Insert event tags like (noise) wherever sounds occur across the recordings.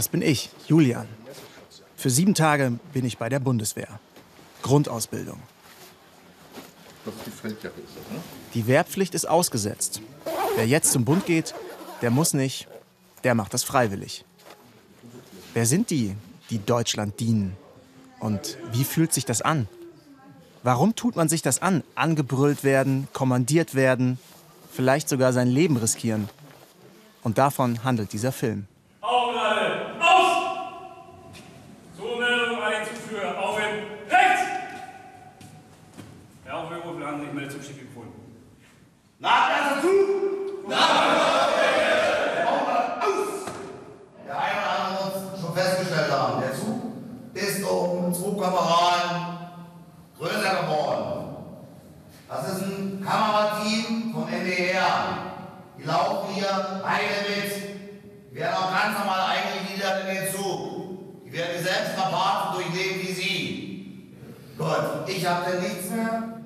Das bin ich, Julian. Für sieben Tage bin ich bei der Bundeswehr. Grundausbildung. Ne? Die Wehrpflicht ist ausgesetzt. Wer jetzt zum Bund geht, der muss nicht, der macht das freiwillig. Wer sind die, die Deutschland dienen? Und wie fühlt sich das an? Warum tut man sich das an? Angebrüllt werden, kommandiert werden, vielleicht sogar sein Leben riskieren. Und davon handelt dieser Film. Augen alle! Aus! Zumeldung an den Zuführer. Auf in rechts! Herr Aufwärtsruf, haben Sie sich Meldung zum Schicke gefunden. Der eine oder andere wird es schon festgestellt haben. Der Zug ist um zwei Kameraden größer geworden. Das ist ein Kamerateam vom NDR. Die laufen hier beide mit. Die werden auch ganz normal eingegliedert in den Zug. Die werden dieselben Strapazen durchleben wie Sie. Gut, ich habe denn nichts mehr.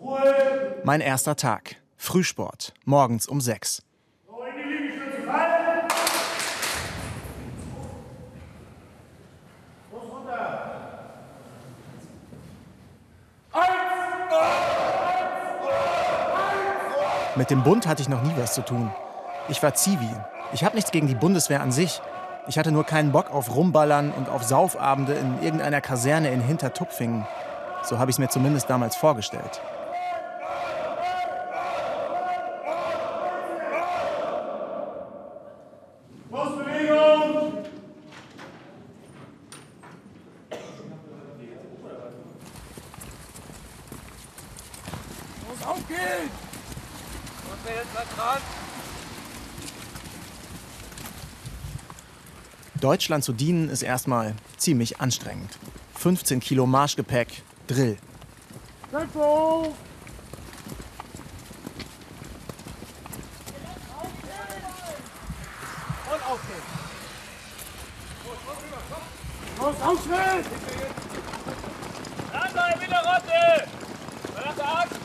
Ruhe! Mein erster Tag. Frühsport. Morgens um sechs. Mit dem Bund hatte ich noch nie was zu tun. Ich war Zivi. Ich habe nichts gegen die Bundeswehr an sich. Ich hatte nur keinen Bock auf Rumballern und auf Saufabende in irgendeiner Kaserne in Hintertupfingen. So habe ich es mir zumindest damals vorgestellt. Postbewegung! Los, auf geht's! Und wer jetzt mal dran? Deutschland zu dienen ist erstmal ziemlich anstrengend. 15 Kilo Marschgepäck, Drill. Los, Aufschritt! Dranbleiben mit der Rotte! Verlass der Axt!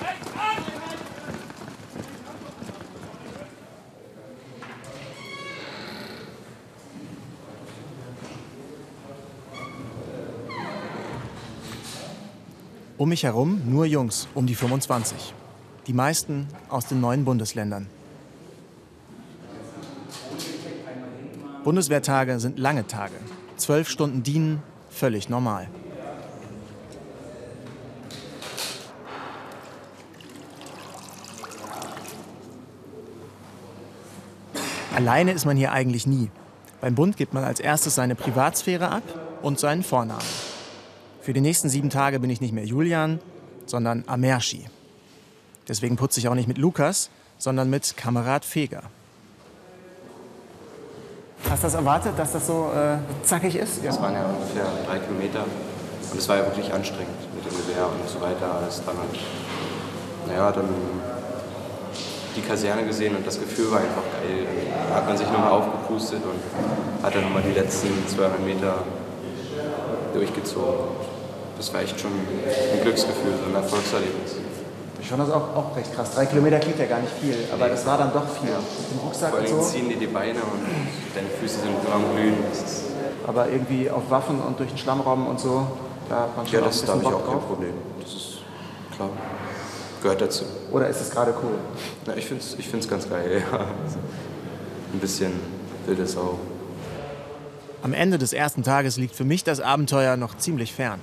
Rechts an! Um mich herum nur Jungs, um die 25. Die meisten aus den neuen Bundesländern. Bundeswehrtage sind lange Tage. Zwölf Stunden dienen, völlig normal. Alleine ist man hier eigentlich nie. Beim Bund gibt man als erstes seine Privatsphäre ab und seinen Vornamen. Für die nächsten sieben Tage bin ich nicht mehr Julian, sondern Amerschi. Deswegen putze ich auch nicht mit Lukas, sondern mit Kamerad Feger. Hast du das erwartet, dass das so äh, zackig ist? Das waren ja ungefähr drei Kilometer. Und es war ja wirklich anstrengend mit dem Gewehr und so weiter. Alles dann halt, naja, dann die Kaserne gesehen und das Gefühl war einfach geil. Da hat man sich nochmal aufgepustet und hat dann nochmal die letzten 200 Meter durchgezogen. Das war echt schon ein Glücksgefühl, so ein Erfolgserlebnis. Ich fand das auch, auch recht krass. Drei Kilometer klingt ja gar nicht viel, aber das war dann doch viel. Mit dem Rucksack Vor und allem so. ziehen dir die Beine und deine Füße sind am Glühen. Ist, Aber irgendwie auf Waffen und durch den Schlamm robben und so, da hat man schon ja, auch das da habe ich auch kein. Problem. Das ist klar. Gehört dazu. Oder ist es gerade cool? Ja, ich finde es ich find's ganz geil, (laughs) ja. Ein bisschen wilde Sau. Am Ende des ersten Tages liegt für mich das Abenteuer noch ziemlich fern.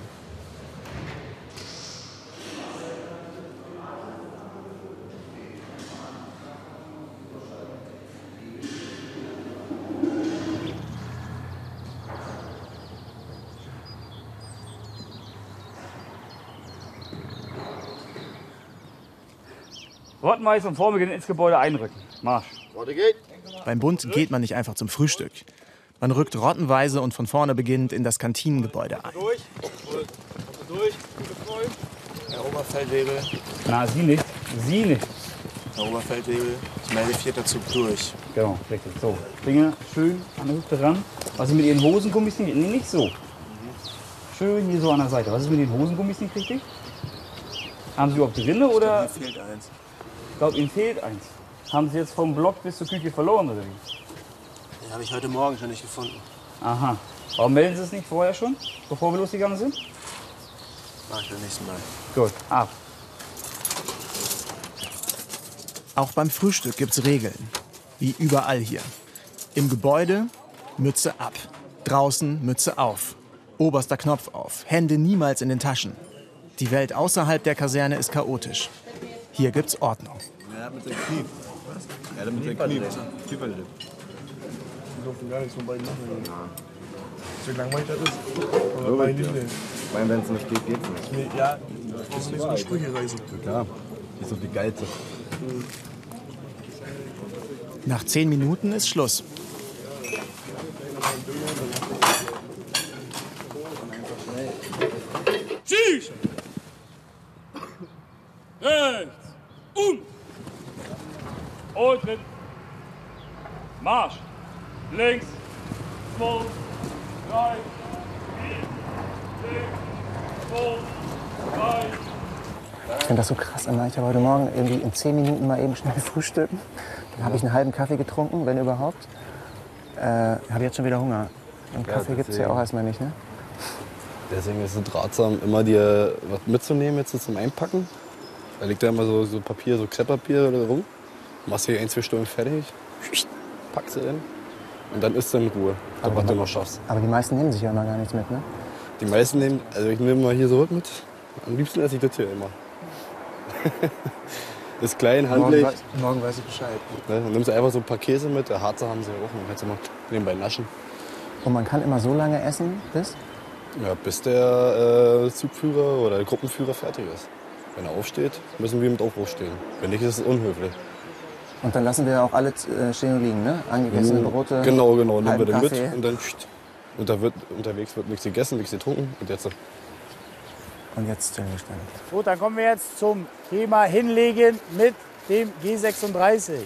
Rottenmeister und Formel ins Gebäude einrücken. Marsch. Geht. Beim Bund geht man nicht einfach zum Frühstück. Man rückt rottenweise und von vorne beginnend in das Kantinengebäude ein. Durch. Durch. Herr Oberfeldwebel, Na, Sie nicht. Sie nicht. Herr Oberfeldwebel, ich melde vierter Zug durch. Genau, richtig. So, Finger schön an der Hüfte ran. Was ist mit Ihren Hosengummis nicht? Nee, nicht so. Schön hier so an der Seite. Was ist mit den Hosengummis nicht richtig? Haben Sie überhaupt drinne oder? Mir fehlt eins. Ich glaube, Ihnen fehlt eins. Haben Sie jetzt vom Block bis zur Küche verloren oder wie? Den habe ich heute Morgen schon nicht gefunden. Aha. Warum melden Sie es nicht vorher schon, bevor wir losgegangen sind? Mach ich beim nächsten Mal. Gut, ab. Auch beim Frühstück gibt's Regeln. Wie überall hier. Im Gebäude Mütze ab. Draußen Mütze auf. Oberster Knopf auf. Hände niemals in den Taschen. Die Welt außerhalb der Kaserne ist chaotisch. Hier gibt's Ordnung. Ja, mit seinem Knie. Was? Ja, mit seinem Knie. Kieferlippe. Die durften gar nichts von beiden machen. So langweilig das ist. Aber bei nicht mehr. Weil wenn es nicht geht, geht's nicht. Nee, ja, brauchst du nicht so eine Sprüche reißen. Klar, die ist doch die geilste. Nach zehn Minuten ist Schluss. Schieß! Rechts! Und! Und Marsch! Links! Zwei! Drei! Vier! Sechs! Zwei! Drei! Ich finde das so krass, Anna. Ich habe heute Morgen irgendwie in zehn Minuten mal eben schnell (laughs) frühstücken. Dann habe ich einen halben Kaffee getrunken, wenn überhaupt. Äh, habe jetzt schon wieder Hunger. Und Ja, Kaffee gibt es ja auch erstmal nicht, ne? Deswegen ist es ratsam, immer dir was mitzunehmen jetzt so zum Einpacken. Da liegt da immer so, so Papier, so Krepppapier rum. Machst dir ein, zwei Stunden fertig, packst du in und dann isst du in Ruhe, dann, was du noch schaffst. Aber die meisten nehmen sich ja immer gar nichts mit, ne? Die meisten nehmen, also ich nehme mal hier so was mit. Am liebsten esse ich das hier immer. (laughs) ist klein, Morgen, handlich. weiß, morgen weiß ich Bescheid. Ne? Dann nimmst du einfach so ein paar Käse mit. Der Harzer haben sie ja auch. Dann kannst du mal nebenbei naschen. Und man kann immer so lange essen, bis? Ja, bis der äh, Zugführer oder der Gruppenführer fertig ist. Wenn er aufsteht, müssen wir mit auch aufstehen. Wenn nicht, ist es unhöflich. Und dann lassen wir auch alle äh, stehen und liegen, ne? Angegessene Brote. Genau, genau. Nehmen wir den mit Kaffee. und dann pst. und da wird, unterwegs wird nichts gegessen, nichts getrunken. Und jetzt Und jetzt Stillstand. Gut, dann kommen wir jetzt zum Thema Hinlegen mit dem G36.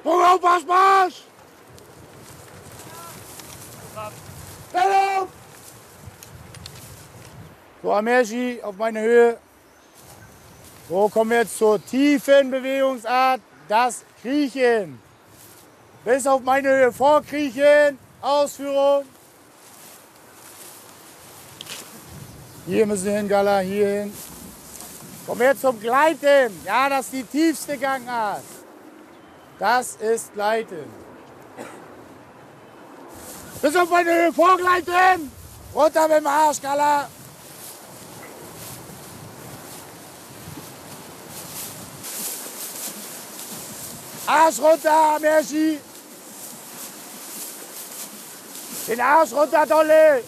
Sprung auf, Marsch, Marsch! Stellung! So, Amershi, auf meine Höhe. So, kommen wir jetzt zur tiefen Bewegungsart, das Kriechen. Bis auf meine Höhe vorkriechen, Ausführung. Hier müssen wir hin, Gala, hier hin. Kommen wir zum Gleiten. Ja, das ist die tiefste Gangart. Das ist Gleiten. Bis auf meine Höhe vorgleiten. Runter mit dem Arsch, Gala. Arsch runter, Merci. Den Arsch runter, Dolle.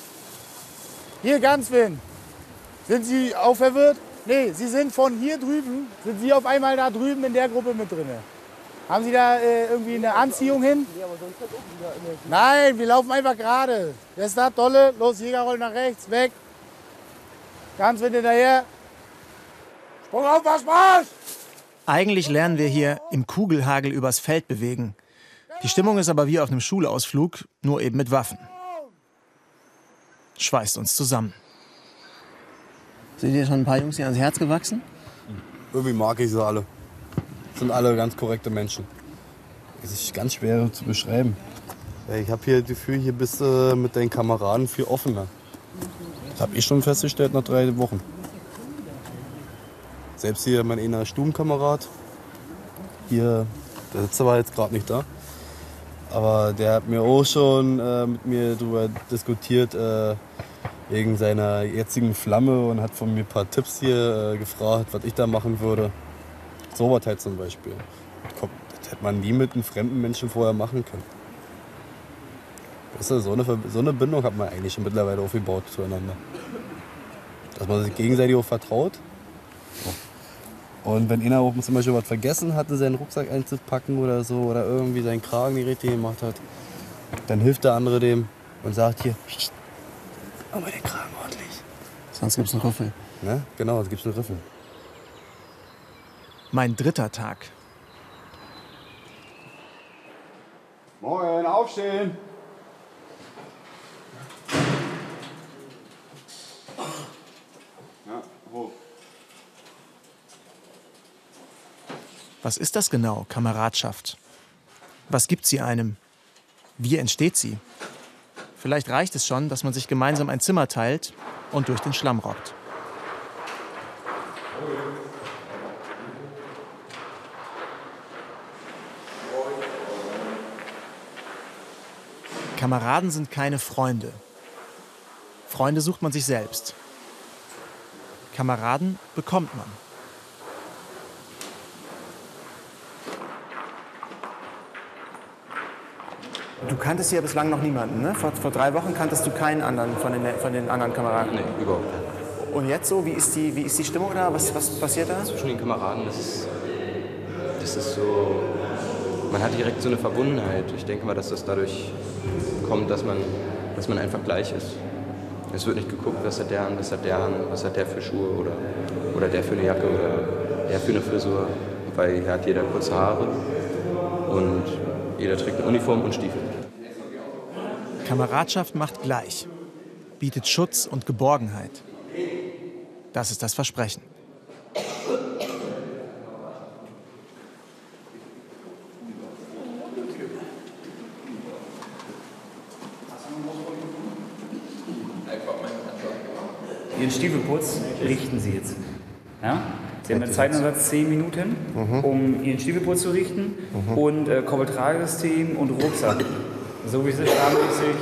Hier ganz Wind. Sind Sie auch verwirrt? Nee, Sie sind von hier drüben, sind Sie auf einmal da drüben in der Gruppe mit drin. Haben Sie da äh, irgendwie eine Anziehung hin? Nein, wir laufen einfach gerade. Wer ist da? Dolle. Los, Jägerroll nach rechts, weg. Ganz Wind hinterher. Sprung auf, Marsch, Marsch! Eigentlich lernen wir hier im Kugelhagel übers Feld bewegen. Die Stimmung ist aber wie auf einem Schulausflug, nur eben mit Waffen. Schweißt uns zusammen. Sind dir schon ein paar Jungs hier ans Herz gewachsen? irgendwie mag ich sie alle. Sind alle ganz korrekte Menschen. Es ist ganz schwer zu beschreiben. Ich habe hier das Gefühl, hier bist du mit deinen Kameraden viel offener. Das habe ich schon festgestellt nach drei Wochen. Selbst hier mein einer Stubenkamerad, hier, der sitzt aber jetzt gerade nicht da, aber der hat mir auch schon äh, mit mir darüber diskutiert, äh, wegen seiner jetzigen Flamme und hat von mir ein paar Tipps hier äh, gefragt, was ich da machen würde. So was halt zum Beispiel. Komm, Das hätte man nie mit einem fremden Menschen vorher machen können. Weißt du, so eine, so eine Bindung hat man eigentlich schon mittlerweile aufgebaut zueinander. Dass man sich gegenseitig auch vertraut. So. Und wenn einer auch zum Beispiel was vergessen hatte, seinen Rucksack einzupacken oder so, oder irgendwie seinen Kragen nicht richtig gemacht hat, dann hilft der andere dem und sagt hier, mach mal den Kragen ordentlich. Sonst gibt's einen Rüffel. Ne? Genau, es gibt einen Riffel. Mein dritter Tag. Moin, aufstehen! Was ist das genau, Kameradschaft? Was gibt sie einem? Wie entsteht sie? Vielleicht reicht es schon, dass man sich gemeinsam ein Zimmer teilt und durch den Schlamm robbt. Kameraden sind keine Freunde. Freunde sucht man sich selbst. Kameraden bekommt man. Du kanntest hier bislang noch niemanden, ne? Vor, vor drei Wochen kanntest du keinen anderen von den, von den anderen Kameraden. Nee, überhaupt nicht. Und jetzt so, wie ist die, wie ist die Stimmung da? Was, was passiert da? Zwischen den Kameraden, das ist, das ist so. Man hat direkt so eine Verbundenheit. Ich denke mal, dass das dadurch kommt, dass man, dass man einfach gleich ist. Es wird nicht geguckt, was hat der an, was hat der an, was hat der für Schuhe oder, oder der für eine Jacke oder der für eine Frisur. Weil hier hat jeder kurze Haare und jeder trägt eine Uniform und Stiefel. Kameradschaft macht gleich, bietet Schutz und Geborgenheit. Das ist das Versprechen. Ihren Stiefelputz richten Sie jetzt. Ja? Sie haben einen Zeiteinsatz 10 Minuten, um Ihren Stiefelputz zu richten und äh, Koppeltragesystem und Rucksack. So wie Sie standmäßig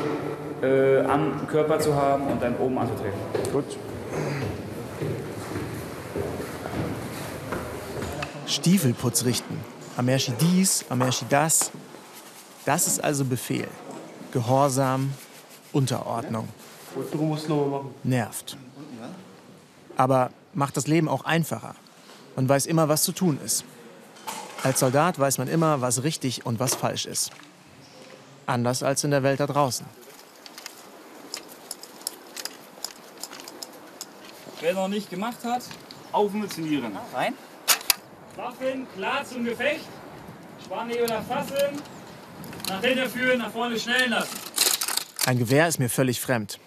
äh, am Körper zu haben und dann oben anzutreten. Gut. Stiefelputz richten. Amerschi dies, Amerschi das. Das ist also Befehl. Gehorsam, Unterordnung. Du musst noch mal machen. Nervt. Aber macht das Leben auch einfacher. Man weiß immer, was zu tun ist. Als Soldat weiß man immer, was richtig und was falsch ist. Anders als in der Welt da draußen. Wer noch nicht gemacht hat, aufmunitionieren. Rein. Waffen klar zum Gefecht. Spannhebel erfassen. Nach hinten führen, nach vorne schnellen lassen. Ein Gewehr ist mir völlig fremd.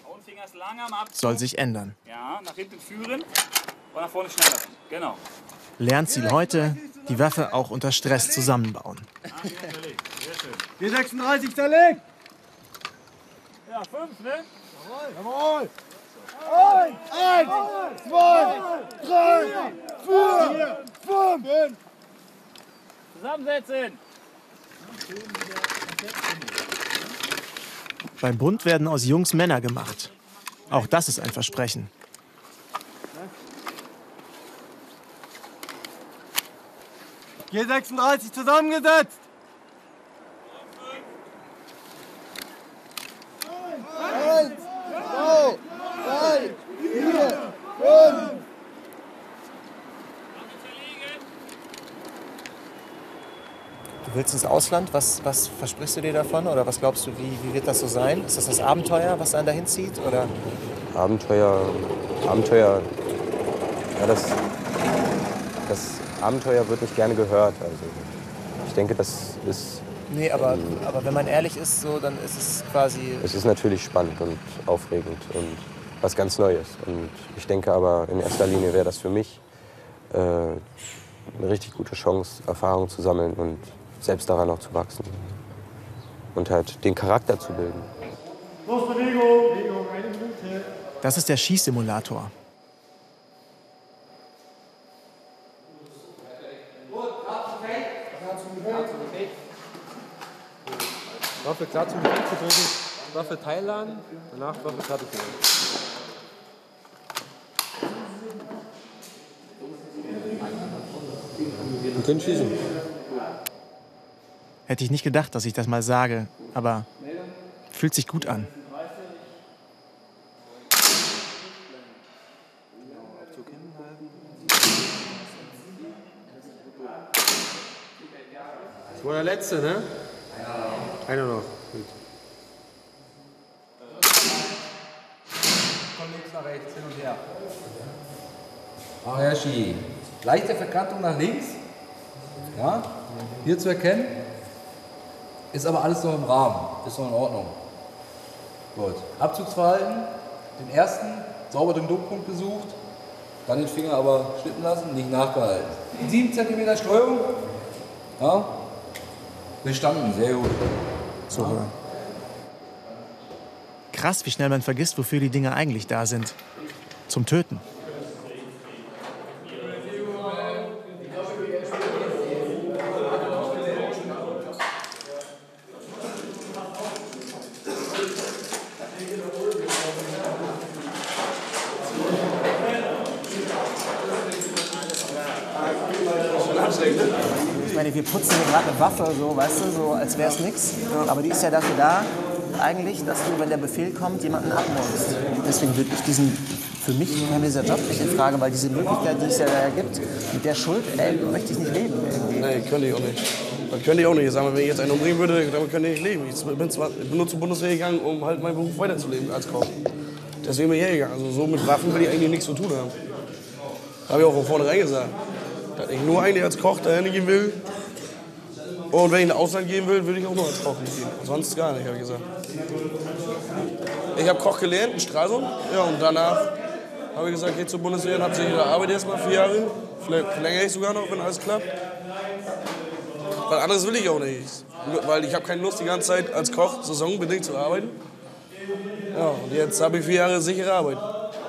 Soll sich ändern. Ja, nach hinten führen und nach vorne schnellen lassen. Genau. Lernziel heute, die Waffe auch unter Stress zusammenbauen. Die 36 zerlegt! Ja, fünf, ne? Jawohl! Eins, eins, zwei, drei, vier, fünf! Zusammensetzen. Beim Bund werden aus Jungs Männer gemacht. Auch das ist ein Versprechen. G36 zusammengesetzt! Eins, zwei, drei, vier, fünf! Du willst ins Ausland? Was, was versprichst du dir davon? Oder was glaubst du, wie, wie wird das so sein? Ist das das Abenteuer, was einen dahin zieht? Oder? Abenteuer, Abenteuer, ja, das, das Abenteuer wird nicht gerne gehört. Also ich denke, das ist, Nee, aber, aber wenn man ehrlich ist, so, dann ist es quasi. es ist natürlich spannend und aufregend und was ganz Neues. Und ich denke aber, in erster Linie wäre das für mich äh, eine richtig gute Chance, Erfahrung zu sammeln und selbst daran auch zu wachsen. Und halt den Charakter zu bilden. Los, Bewegung! Das ist der Schießsimulator. Waffe klar zum Gefecht zu drücken, Waffe teilladen, danach Waffe machen. Wir können schießen. Hätte ich nicht gedacht, dass ich das mal sage, aber fühlt sich gut an. Das war der letzte, ne? Einer noch. Gut. Von links nach rechts, hin und her. Areshi. Leichte Verkantung nach links. Ja, hier zu erkennen. Ist aber alles noch im Rahmen. Ist noch in Ordnung. Gut. Abzugsverhalten. Den ersten sauber den Druckpunkt besucht. Dann den Finger aber schnippen lassen, nicht nachgehalten. 7 cm Streuung. Ja? Bestanden, sehr gut. So. Krass, wie schnell man vergisst, wofür die Dinge eigentlich da sind. Zum Töten. Meine, wir putzen hier gerade eine Waffe, so, weißt du, so als wäre es nichts. Aber die ist ja dafür da, eigentlich, dass du, wenn der Befehl kommt, jemanden abmordest. Deswegen würde ich diesen, für mich käme dieser Job nicht in Frage, weil diese Möglichkeit, die es ja da gibt, mit der Schuld, ey, möchte ich nicht leben. Nee, könnte ich auch nicht. Das könnte ich auch nicht. Ich sag mal, wenn ich jetzt einen umbringen würde, damit könnte ich nicht leben. Ich bin, zwar, ich bin nur zur Bundeswehr gegangen, um halt meinen Beruf weiterzuleben als Koch. Deswegen bin ich hergegangen. Also so mit Waffen will ich eigentlich nichts zu tun haben. Habe ich auch von vornherein gesagt. Dass ich nur eigentlich als Koch dahin gehen will. Und wenn ich ins Ausland gehen will, will ich auch nur als Koch gehen. Sonst gar nicht, habe ich gesagt. Ich habe Koch gelernt in Stralsund. Ja, und danach habe ich gesagt, geh zur Bundeswehr und habe sich ihre Arbeit erst mal vier Jahre. Vielleicht verlängere ich sogar noch, wenn alles klappt. Weil anderes will ich auch nicht. Weil ich habe keine Lust, die ganze Zeit als Koch saisonbedingt zu arbeiten. Ja, und jetzt habe ich vier Jahre sichere Arbeit.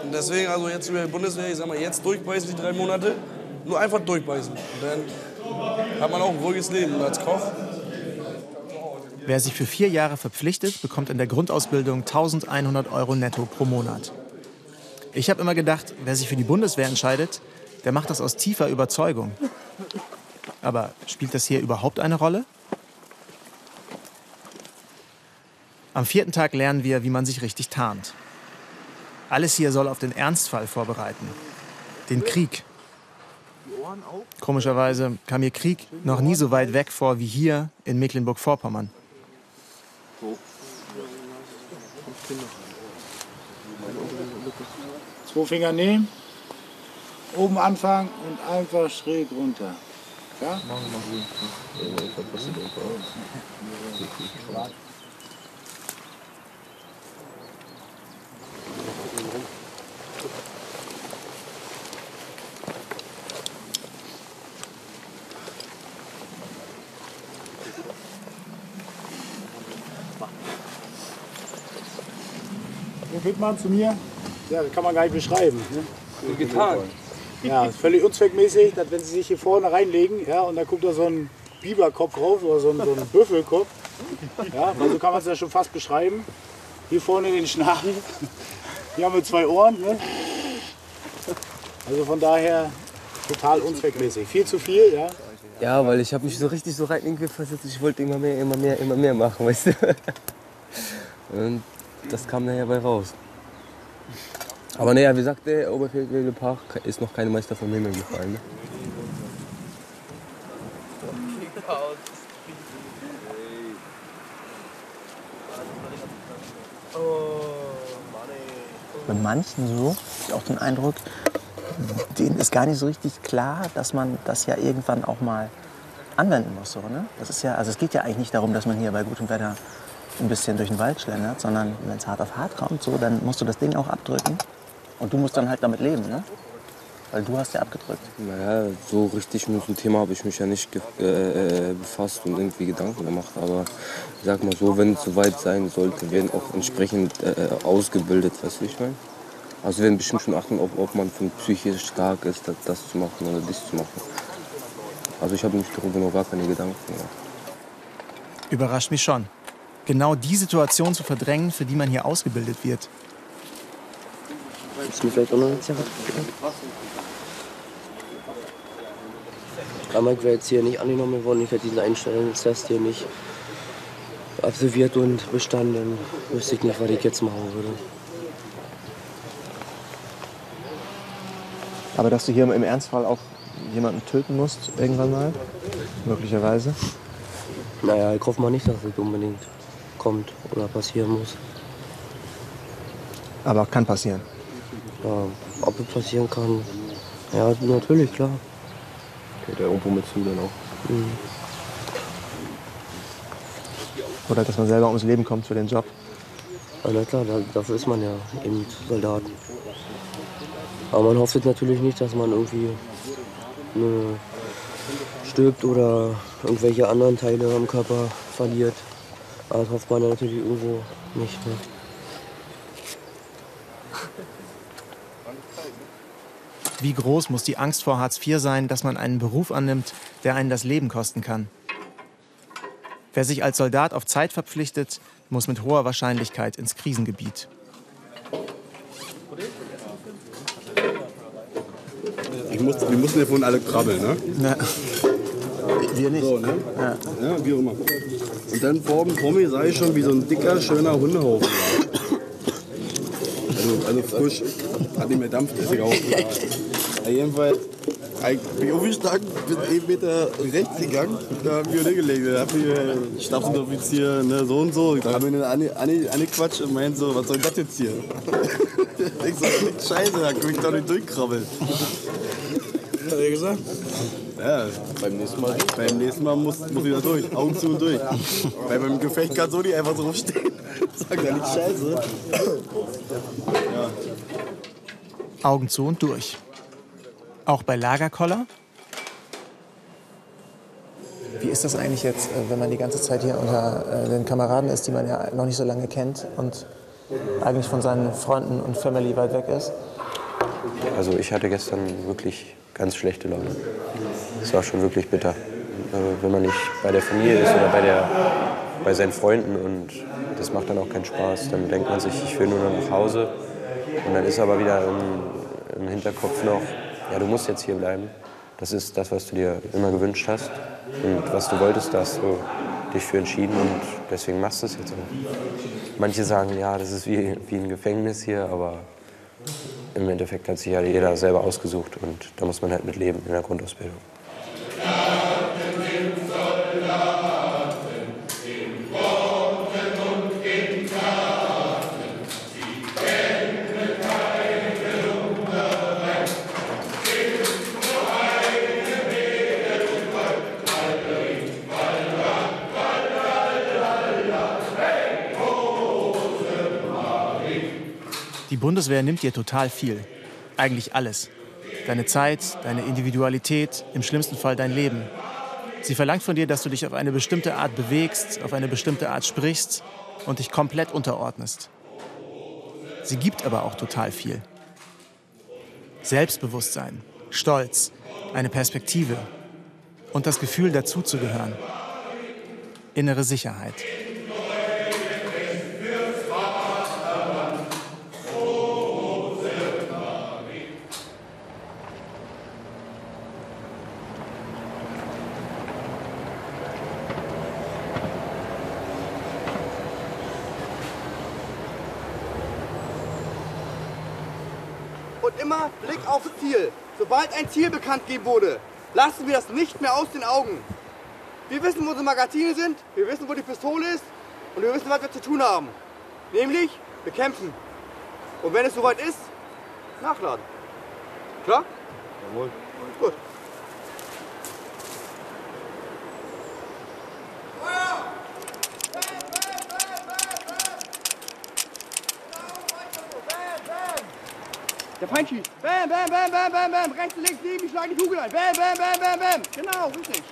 Und deswegen, also jetzt über die Bundeswehr, ich sag mal, jetzt durchbeißen die drei Monate. Nur einfach durchbeißen. Und dann hat man auch ein ruhiges Leben als Koch. Wer sich für vier Jahre verpflichtet, bekommt in der Grundausbildung 1100 Euro netto pro Monat. Ich habe immer gedacht, wer sich für die Bundeswehr entscheidet, der macht das aus tiefer Überzeugung. Aber spielt das hier überhaupt eine Rolle? Am vierten Tag lernen wir, wie man sich richtig tarnt. Alles hier soll auf den Ernstfall vorbereiten. Den Krieg. Komischerweise kam mir Krieg noch nie so weit weg vor wie hier in Mecklenburg-Vorpommern. Zwei Finger nehmen, oben anfangen und einfach schräg runter. Ja? Herr (laughs) Wittmann zu mir? Ja, das kann man gar nicht beschreiben. Ne? Getan. Ja, völlig unzweckmäßig, dass wenn Sie sich hier vorne reinlegen ja, und da guckt da so ein Biberkopf raus oder so ein, so ein (laughs) Büffelkopf. Ja, also kann man es ja schon fast beschreiben. Hier vorne den Schnabel. Hier haben wir zwei Ohren. Ne? Also von daher total unzweckmäßig. Viel zu viel, ja. Ja, weil ich habe mich so richtig so rein irgendwie versetzt. Ich wollte immer mehr, immer mehr, immer mehr machen, weißt du. (laughs) Und das kam nachher bei raus. Aber naja, wie sagt der Oberfeldwebel-Park, ist noch kein Meister vom Himmel gefallen. Ne? Bei manchen so, ich auch den Eindruck, denen ist gar nicht so richtig klar, dass man das ja irgendwann auch mal anwenden muss. So, ne? das ist ja, also es geht ja eigentlich nicht darum, dass man hier bei gutem Wetter ein bisschen durch den Wald schlendert, sondern wenn es hart auf hart kommt, so, dann musst du das Ding auch abdrücken. Und du musst dann halt damit leben, ne? Weil du hast ja abgedrückt. Naja, so richtig mit dem Thema habe ich mich ja nicht ge- äh, befasst und irgendwie Gedanken gemacht. Aber ich sag mal so, wenn es soweit sein sollte, werden auch entsprechend äh, ausgebildet, weißt du, ich meine? Also wir werden bestimmt schon achten, ob, ob man von psychisch stark ist, das, das zu machen oder dies zu machen. Also ich habe mich darüber noch gar keine Gedanken gemacht. Überrascht mich schon. Genau die Situation zu verdrängen, für die man hier ausgebildet wird. Ist mir vielleicht auch noch? Aber ich wäre jetzt hier nicht angenommen worden, ich hätte diesen Einstellungstest hier nicht absolviert und bestanden, dann wüsste ich nicht, was ich jetzt machen würde. Aber dass du hier im Ernstfall auch jemanden töten musst, irgendwann mal, möglicherweise. Naja, ich hoffe mal nicht, dass es unbedingt kommt oder passieren muss. Aber kann passieren. Ja, ob es passieren kann, ja, natürlich, klar. Gehört ja irgendwo mit zu dann auch. Mhm. Oder dass man selber ums Leben kommt für den Job. Ja, na klar, da, dafür ist man ja eben Soldat. Aber man hofft jetzt natürlich nicht, dass man irgendwie eine stirbt oder irgendwelche anderen Teile am Körper verliert. Aber das hofft man ja natürlich irgendwo nicht. Ne? Wie groß muss die Angst vor Hartz IV sein, dass man einen Beruf annimmt, der einen das Leben kosten kann? Wer sich als Soldat auf Zeit verpflichtet, muss mit hoher Wahrscheinlichkeit ins Krisengebiet. Ich muss, wir mussten ja vorhin alle krabbeln, ne? Ja. Wir nicht. So, ne? Ja. Ja, wie auch immer. Und dann vor dem Tommy sah ich schon, wie so ein dicker, schöner Hundehaufen. Also, also frisch. Hat nicht mehr Dampf, ist egal. Jedenfalls ich bin aufgestanden, bin einen Meter rechts gegangen, da haben wir hingelegt. Da haben wir Stabsoffizier, ne, so und so. Da haben wir eine, Quatsch und meinen so, was soll das jetzt hier? (laughs) ich so, scheiße, da kann ich doch nicht durchkrabbeln. Hat er gesagt? Ja, beim nächsten Mal, beim nächsten Mal muss, muss ich da durch, Augen zu und durch. Weil beim Gefecht kann so nicht einfach so rumstehen. (laughs) Sag ja nicht scheiße. Ja. Augen zu und durch. Auch bei Lagerkoller? Wie ist das eigentlich jetzt, äh, wenn man die ganze Zeit hier unter äh, den Kameraden ist, die man ja noch nicht so lange kennt und eigentlich von seinen Freunden und Family weit weg ist? Also ich hatte gestern wirklich ganz schlechte Laune. Es war schon wirklich bitter. Äh, Wenn man nicht bei der Familie ist oder bei, der, bei seinen Freunden und das macht dann auch keinen Spaß, dann denkt man sich, ich will nur noch nach Hause. Und dann ist aber wieder im, im Hinterkopf noch, ja, du musst jetzt hier bleiben. Das ist das, was du dir immer gewünscht hast. Und was du wolltest, da hast du dich für entschieden und deswegen machst du es jetzt auch. Manche sagen, ja, das ist wie, wie ein Gefängnis hier, aber im Endeffekt hat sich ja jeder selber ausgesucht und da muss man halt mit leben in der Grundausbildung. Bundeswehr nimmt dir total viel. Eigentlich alles. Deine Zeit, deine Individualität, im schlimmsten Fall dein Leben. Sie verlangt von dir, dass du dich auf eine bestimmte Art bewegst, auf eine bestimmte Art sprichst und dich komplett unterordnest. Sie gibt aber auch total viel. Selbstbewusstsein, Stolz, eine Perspektive und das Gefühl, dazuzugehören. Innere Sicherheit. Und immer Blick aufs Ziel. Sobald ein Ziel bekannt gegeben wurde, lassen wir das nicht mehr aus den Augen. Wir wissen, wo unsere Magazine sind, wir wissen, wo die Pistole ist und wir wissen, was wir zu tun haben. Nämlich bekämpfen. Und wenn es soweit ist, nachladen. Klar? Jawohl. Gut. Der Feind schießt. Bam, bam, bam, bam, bam, bam. Rechts, links, neben, ich schlage die Kugel ein. Bam, bam, bam, bam, bam. Genau, richtig.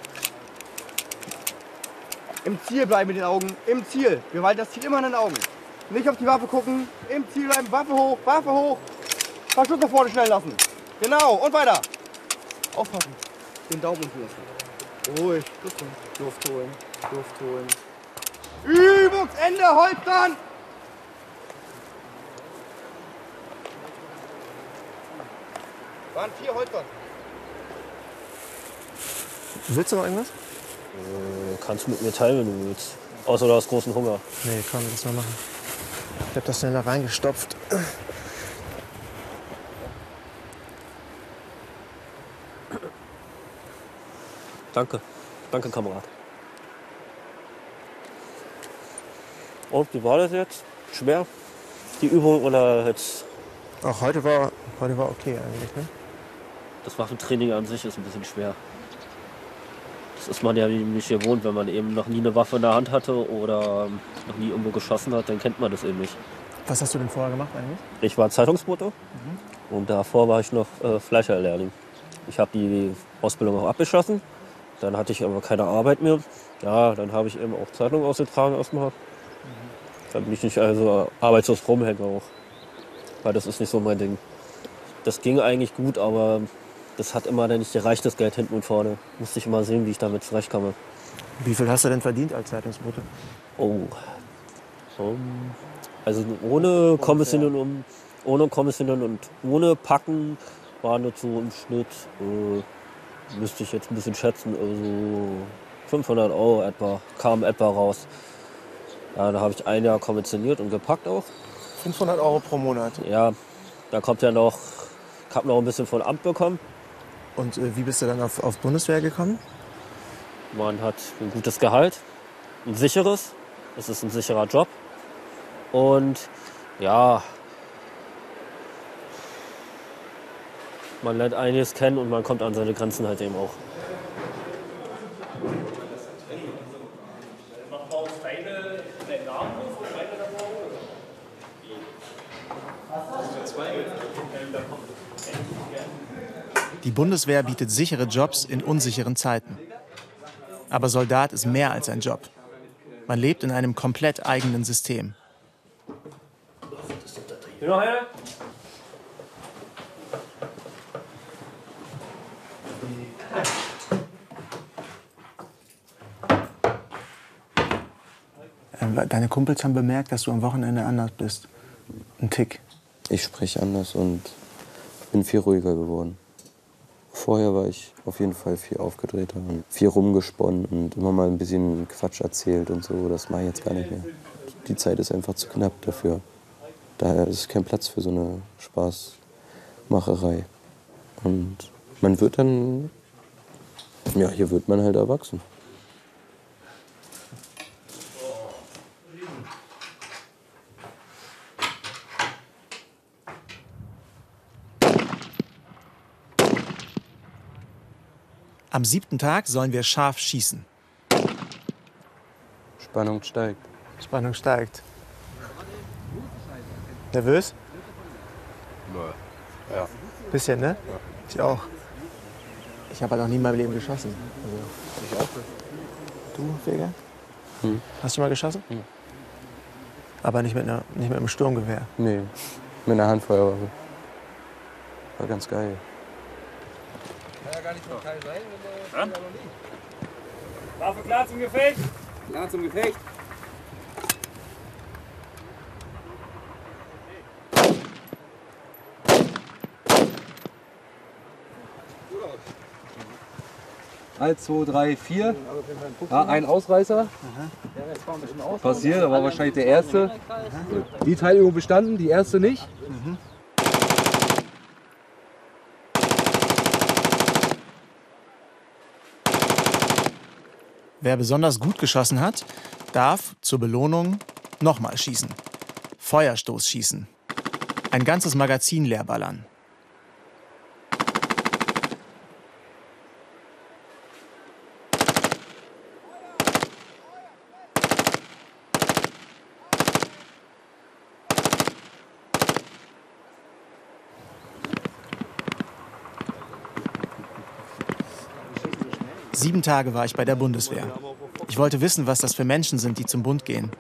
Im Ziel bleiben mit den Augen. Im Ziel. Wir halten das Ziel immer in den Augen. Nicht auf die Waffe gucken. Im Ziel bleiben. Waffe hoch, Waffe hoch. Verschluss nach vorne schnell lassen. Genau. Und weiter. Aufpassen. Den Daumen unten lassen. Ruhig. Luft holen. Luft holen. Luft holen. Übungsende. Holstern. Waren vier Holstern. Willst du noch irgendwas? Äh, kannst du mit mir teilen, wenn du willst. Außer du hast großen Hunger. Nee, komm, lass mal machen. Ich hab das schnell da reingestopft. Danke. Danke, Kamerad. Und wie war das jetzt? Schwer? Die Übung oder jetzt? Auch heute war, heute war okay eigentlich, ne? Das Waffentraining an sich ist ein bisschen schwer. Das ist man ja nicht gewohnt, wenn man eben noch nie eine Waffe in der Hand hatte oder ähm, noch nie irgendwo geschossen hat, dann kennt man das eben nicht. Was hast du denn vorher gemacht eigentlich? Ich war Zeitungsbote und davor war ich noch äh, Fleischerlehrling. Ich habe die Ausbildung auch abgeschlossen Dann hatte ich aber keine Arbeit mehr. Ja, dann habe ich eben auch Zeitung ausgetragen erstmal. Dann bin ich nicht also arbeitslos rumhängen auch. Weil das ist nicht so mein Ding. Das ging eigentlich gut, aber das hat immer dann nicht gereicht, das Geld hinten und vorne. Musste ich immer sehen, wie ich damit zurechtkomme. Wie viel hast du denn verdient als Zeitungsbote? Oh. Um, also ohne Kommissionen und ohne Kommissionen und ohne Packen waren das so im Schnitt, äh, müsste ich jetzt ein bisschen schätzen, also 500 Euro etwa, kam etwa raus. Ja, da habe ich ein Jahr kommissioniert und gepackt auch. 500 Euro pro Monat. Ja, da kommt ja noch, ich habe noch ein bisschen von Amt bekommen. Und äh, wie bist du dann auf, auf Bundeswehr gekommen? Man hat ein gutes Gehalt, ein sicheres, es ist ein sicherer Job. Und ja, man lernt einiges kennen und man kommt an seine Grenzen halt eben auch. Die Bundeswehr bietet sichere Jobs in unsicheren Zeiten. Aber Soldat ist mehr als ein Job. Man lebt in einem komplett eigenen System. Ähm, Deine Kumpels haben bemerkt, dass du am Wochenende anders bist. Ein Tick. Ich spreche anders und bin viel ruhiger geworden. Vorher war ich auf jeden Fall viel aufgedrehter und viel rumgesponnen und immer mal ein bisschen Quatsch erzählt und so. Das mache ich jetzt gar nicht mehr. Die Zeit ist einfach zu knapp dafür. Daher ist kein Platz für so eine Spaßmacherei. Und man wird dann, ja, hier wird man halt erwachsen. Am siebten Tag sollen wir scharf schießen. Spannung steigt. Spannung steigt. Nervös? Ja. Bisschen, ne? Ich auch. Ich habe halt noch nie in meinem Leben geschossen. Also, Ich auch. du, Feger? Hm. Hast du mal geschossen? Hm. Aber nicht mit, einer, nicht mit einem Sturmgewehr. Nee, mit einer Handfeuerwaffe. War ganz geil. Kann ja gar nicht von Teil sein, wenn der Waffe klar zum Gefecht. Klar zum Gefecht. Eins, zwei, drei, vier. Ja, ein Ausreißer. Passiert, aber wahrscheinlich der erste. Die Teilübung bestanden, die erste nicht. Wer besonders gut geschossen hat, darf zur Belohnung nochmal schießen. Feuerstoß schießen. Ein ganzes Magazin leerballern. Sieben Tage war ich bei der Bundeswehr. Ich wollte wissen, was das für Menschen sind, die zum Bund gehen.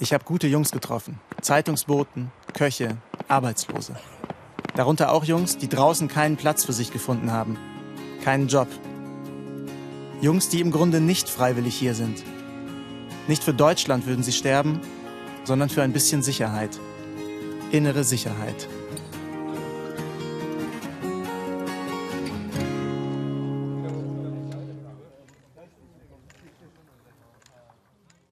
Ich habe gute Jungs getroffen. Zeitungsboten, Köche, Arbeitslose. Darunter auch Jungs, die draußen keinen Platz für sich gefunden haben. Keinen Job. Jungs, die im Grunde nicht freiwillig hier sind. Nicht für Deutschland würden sie sterben, sondern für ein bisschen Sicherheit. Innere Sicherheit.